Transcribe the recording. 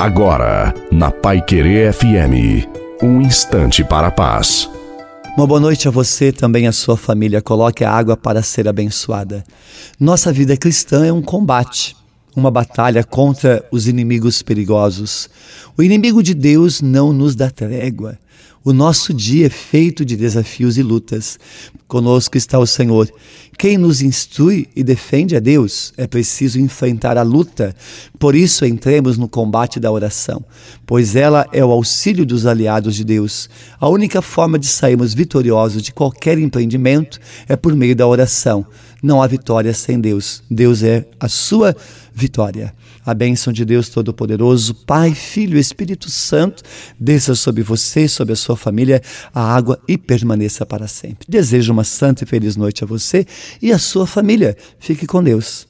Agora, na Pai Querer FM, um instante para a paz. Uma boa noite a você, também a sua família. Coloque a água para ser abençoada. Nossa vida cristã é um combate, uma batalha contra os inimigos perigosos. O inimigo de Deus não nos dá trégua. O nosso dia é feito de desafios e lutas. Conosco está o Senhor. Quem nos instrui e defende é Deus. É preciso enfrentar a luta. Por isso, entremos no combate da oração, pois ela é o auxílio dos aliados de Deus. A única forma de sairmos vitoriosos de qualquer empreendimento é por meio da oração. Não há vitória sem Deus. Deus é a sua vitória. A bênção de Deus Todo-Poderoso, Pai, Filho Espírito Santo, desça sobre você, sobre a sua família, a água e permaneça para sempre. Desejo uma santa e feliz noite a você e a sua família. Fique com Deus.